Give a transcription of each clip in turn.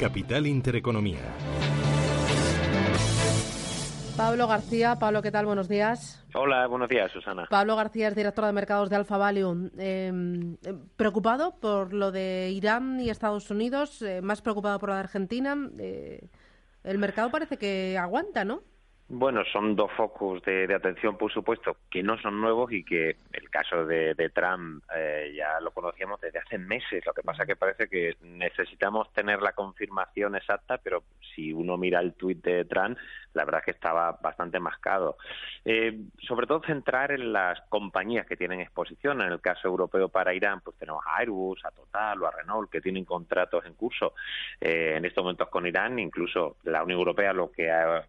Capital Intereconomía. Pablo García. Pablo, ¿qué tal? Buenos días. Hola, buenos días, Susana. Pablo García es director de mercados de Alfa Value. Em, ¿Preocupado por lo de Irán y Estados Unidos? Eh, ¿Más preocupado por lo de Argentina? Eh, el mercado parece que aguanta, ¿no? Bueno, son dos focos de, atención, por supuesto, que no son nuevos y que el caso de, Trump eh, ya lo conocíamos desde hace meses. Lo que pasa que parece que necesitamos tener la confirmación exacta, pero si uno mira el tuit de Trump, la verdad es que estaba bastante mascado. Eh, sobre todo centrar en las compañías que tienen exposición. En el caso europeo para Irán, pues tenemos a Airbus, a Total o a Renault que tienen contratos en curso eh, en estos momentos con Irán. Incluso la Unión Europea lo que ha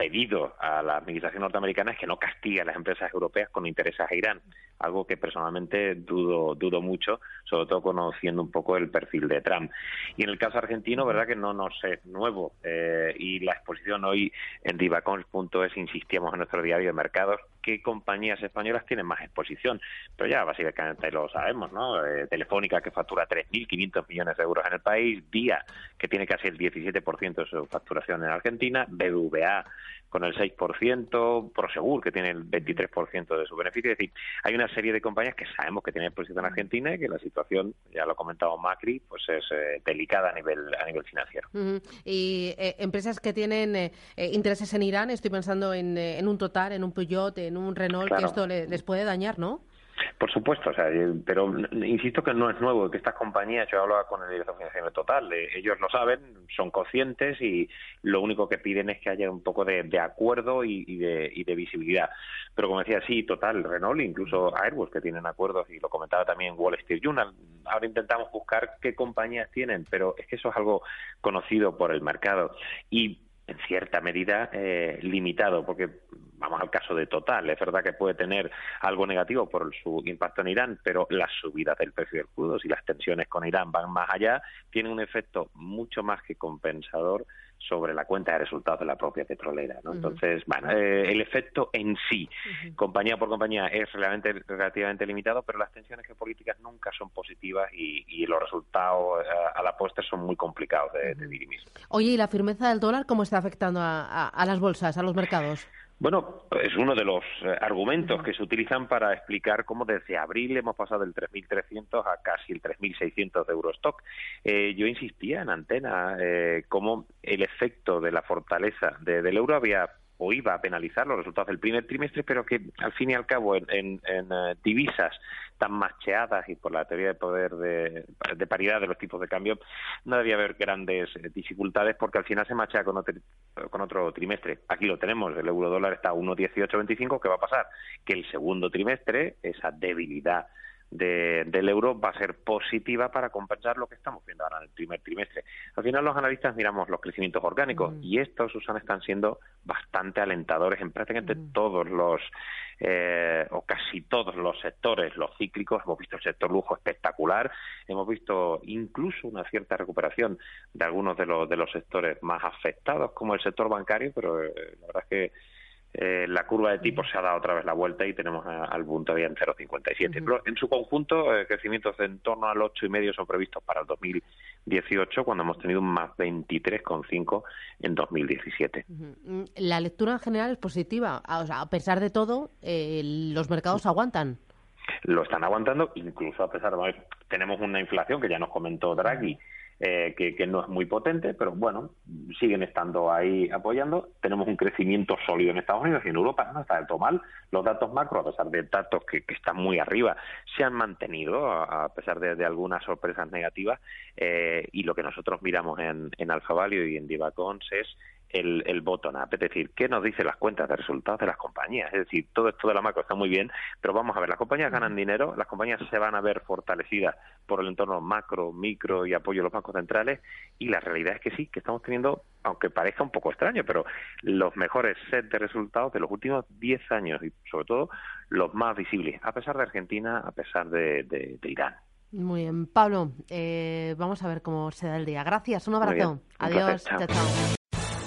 pedido a la administración norteamericana es que no castigue a las empresas europeas con intereses a Irán, algo que personalmente dudo, dudo mucho, sobre todo conociendo un poco el perfil de Trump. Y en el caso argentino, verdad que no nos es nuevo, eh, y la exposición hoy en divacons.es insistíamos en nuestro diario de mercados qué compañías españolas tienen más exposición, pero ya básicamente lo sabemos, ¿no? Eh, Telefónica que factura 3.500 millones de euros en el país, Vía que tiene casi el 17% de su facturación en Argentina, BBVA con el 6%, Prosegur, que tiene el 23% de su beneficio. Es decir, hay una serie de compañías que sabemos que tienen exposición en Argentina y que la situación, ya lo ha comentado Macri, pues es eh, delicada a nivel, a nivel financiero. Y eh, empresas que tienen eh, intereses en Irán, estoy pensando en, en, un Total, en un Peugeot, en un Renault, que esto les puede dañar, ¿no? Por supuesto, o sea, pero insisto que no es nuevo, que estas compañías, yo hablaba con el director financiero total, ellos lo saben, son conscientes y lo único que piden es que haya un poco de, acuerdo y, de, y de visibilidad. Pero como decía, sí, total, Renault, incluso Airbus, que tienen acuerdos, y lo comentaba también Wall Street Journal, ahora intentamos buscar qué compañías tienen, pero es que eso es algo conocido por el mercado. Y en cierta medida eh, limitado, porque vamos al caso de Total, es verdad que puede tener algo negativo por su impacto en Irán, pero las subidas del precio del crudo, si las tensiones con Irán van más allá, tiene un efecto mucho más que compensador sobre la cuenta de resultados de la propia petrolera. ¿no? Entonces, bueno, eh, el efecto en sí, compañía por compañía, es relativamente, relativamente limitado, pero las tensiones geopolíticas nunca son positivas y, los resultados eh, a, la postre son muy complicados de, dirimir. Oye, ¿y la firmeza del dólar cómo está afectando a las bolsas, a los mercados? Bueno, es uno de los eh, argumentos que se utilizan para explicar cómo desde abril hemos pasado del 3.300 a casi el 3.600 de Eurostock. Eh, yo insistía en antena eh, cómo el efecto de la fortaleza del euro había o iba a penalizar los resultados del primer trimestre, pero que al fin y al cabo en, en, eh, divisas tan macheadas y por la teoría de poder de, paridad de los tipos de cambio no debía haber grandes eh, dificultades porque al final se machea con otro, con otro trimestre. Aquí lo tenemos, el euro dólar está a 1.1825, ¿qué va a pasar? Que el segundo trimestre, esa debilidad del euro va a ser positiva para compensar lo que estamos viendo ahora en el primer trimestre. Al final los analistas miramos los crecimientos orgánicos mm. y estos, Susana, están siendo bastante alentadores en prácticamente mm. todos los eh, o casi todos los sectores, los cíclicos. Hemos visto el sector lujo espectacular, hemos visto incluso una cierta recuperación de algunos de los, de los sectores más afectados, como el sector bancario, pero eh, la verdad es que eh, la curva de tipos se ha dado otra vez la vuelta y tenemos al punto todavía en 0,57. Pero en su conjunto, eh, crecimientos de en torno al 8,5 son previstos para el 2018, cuando hemos tenido un más 23,5 en 2017. Mm, la lectura en general es positiva. a pesar de todo, eh, los mercados aguantan. Lo están aguantando, incluso a pesar de... Tenemos una inflación que ya nos comentó Draghi. Eh, que, no es muy potente, pero bueno, siguen estando ahí apoyando. Tenemos un crecimiento sólido en Estados Unidos y en Europa no está del todo mal. Los datos macro, a pesar de datos que, están muy arriba, se han mantenido a, pesar de, algunas sorpresas negativas. Eh, y lo que nosotros miramos en, en Alfa Value y en Divacons es el, el bottom up, es decir, qué nos dicen las cuentas de resultados de las compañías. Es decir, todo esto de la macro está muy bien, pero vamos a ver, las compañías ganan dinero, las compañías se van a ver fortalecidas por el entorno macro, micro y apoyo de los bancos centrales, y la realidad es que sí, que estamos teniendo, aunque parezca un poco extraño, pero los mejores set de resultados de los últimos 10 años y sobre todo los más visibles, a pesar de Argentina, a pesar de, de, de Irán. Muy bien. Pablo, eh, vamos a ver cómo se da el día. Gracias, un abrazo. Adiós. Chao, chao.